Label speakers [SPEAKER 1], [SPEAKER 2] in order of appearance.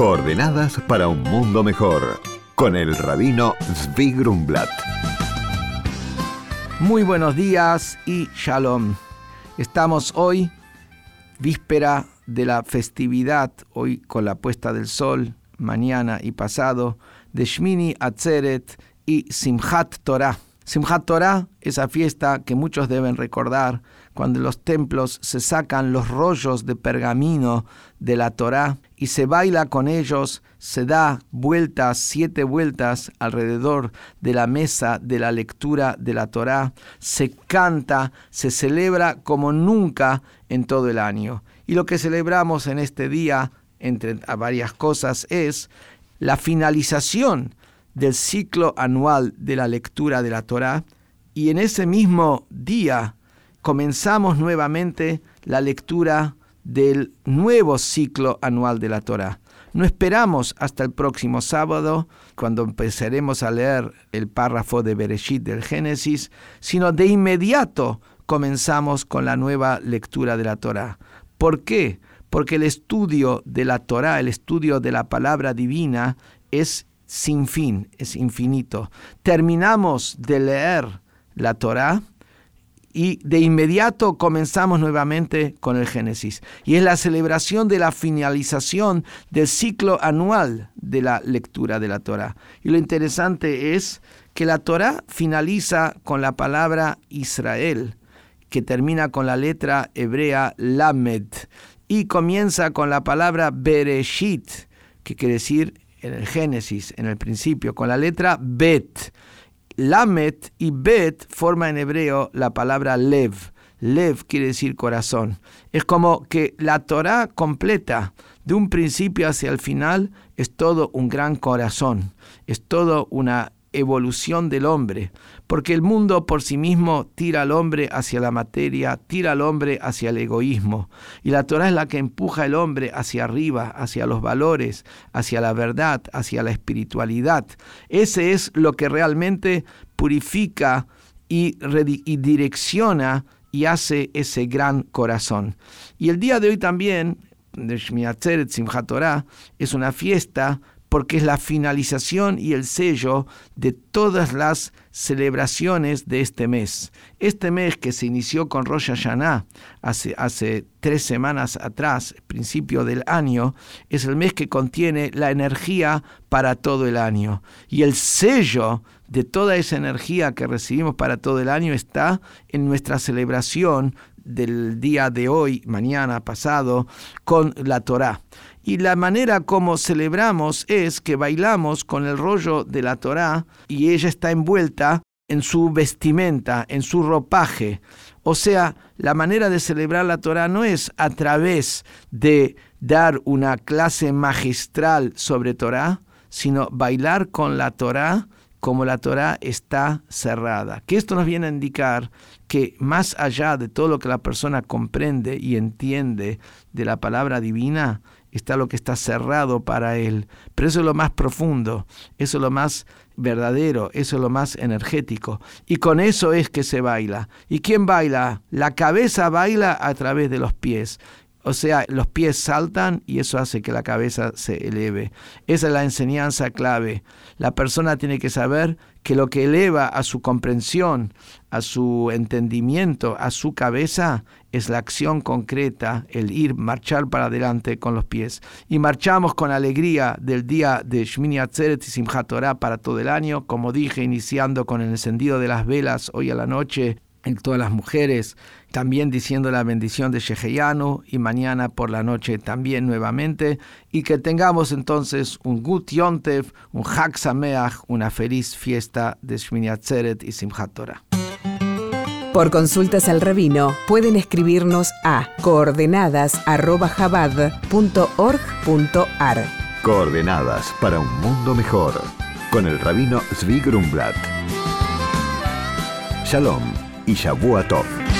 [SPEAKER 1] Coordenadas para un mundo mejor con el rabino Zvi Grumblat.
[SPEAKER 2] Muy buenos días y shalom. Estamos hoy, víspera de la festividad, hoy con la puesta del sol, mañana y pasado, de Shmini Atzeret y Simchat Torah. Simchat Torah, esa fiesta que muchos deben recordar, cuando los templos se sacan los rollos de pergamino de la Torah y se baila con ellos, se da vueltas, siete vueltas alrededor de la mesa de la lectura de la Torah, se canta, se celebra como nunca en todo el año. Y lo que celebramos en este día, entre varias cosas, es la finalización del ciclo anual de la lectura de la Torá y en ese mismo día comenzamos nuevamente la lectura del nuevo ciclo anual de la Torá. No esperamos hasta el próximo sábado, cuando empezaremos a leer el párrafo de Bereshit del Génesis, sino de inmediato comenzamos con la nueva lectura de la Torá. ¿Por qué? Porque el estudio de la Torá, el estudio de la palabra divina, es sin fin, es infinito. Terminamos de leer la Torá y de inmediato comenzamos nuevamente con el Génesis. Y es la celebración de la finalización del ciclo anual de la lectura de la Torá. Y lo interesante es que la Torá finaliza con la palabra Israel, que termina con la letra hebrea Lamed, y comienza con la palabra Bereshit, que quiere decir en el Génesis, en el principio, con la letra Bet. Lamet y Bet forma en hebreo la palabra Lev. Lev quiere decir corazón. Es como que la Torah completa, de un principio hacia el final, es todo un gran corazón, es todo una evolución del hombre, porque el mundo por sí mismo tira al hombre hacia la materia, tira al hombre hacia el egoísmo, y la Torah es la que empuja al hombre hacia arriba, hacia los valores, hacia la verdad, hacia la espiritualidad. Ese es lo que realmente purifica y, y direcciona y hace ese gran corazón. Y el día de hoy también, de Shmiatzeret Simchat Torah, es una fiesta porque es la finalización y el sello de todas las celebraciones de este mes. Este mes que se inició con Rosh Hashanah hace, hace tres semanas atrás, principio del año, es el mes que contiene la energía para todo el año. Y el sello de toda esa energía que recibimos para todo el año está en nuestra celebración del día de hoy, mañana, pasado, con la Torá. Y la manera como celebramos es que bailamos con el rollo de la Torá y ella está envuelta en su vestimenta, en su ropaje. O sea, la manera de celebrar la Torá no es a través de dar una clase magistral sobre Torá, sino bailar con la Torá como la Torá está cerrada. Que esto nos viene a indicar que más allá de todo lo que la persona comprende y entiende de la palabra divina, está lo que está cerrado para él. Pero eso es lo más profundo, eso es lo más verdadero, eso es lo más energético. Y con eso es que se baila. ¿Y quién baila? La cabeza baila a través de los pies. O sea, los pies saltan y eso hace que la cabeza se eleve. Esa es la enseñanza clave. La persona tiene que saber que lo que eleva a su comprensión, a su entendimiento, a su cabeza, es la acción concreta, el ir, marchar para adelante con los pies. Y marchamos con alegría del día de Shmini Atzeret y Simchat Torah para todo el año, como dije, iniciando con el encendido de las velas hoy a la noche en todas las mujeres, también diciendo la bendición de Sheheyanu y mañana por la noche también nuevamente, y que tengamos entonces un Gut Yontev, un Hag Sameach, una feliz fiesta de Shmini Atzeret y Simchat Torah.
[SPEAKER 3] Por consultas al rabino pueden escribirnos a coordenadas@jabad.org.ar.
[SPEAKER 1] Coordenadas para un mundo mejor con el rabino Zvi Grumblat. Shalom i Xavier Ator.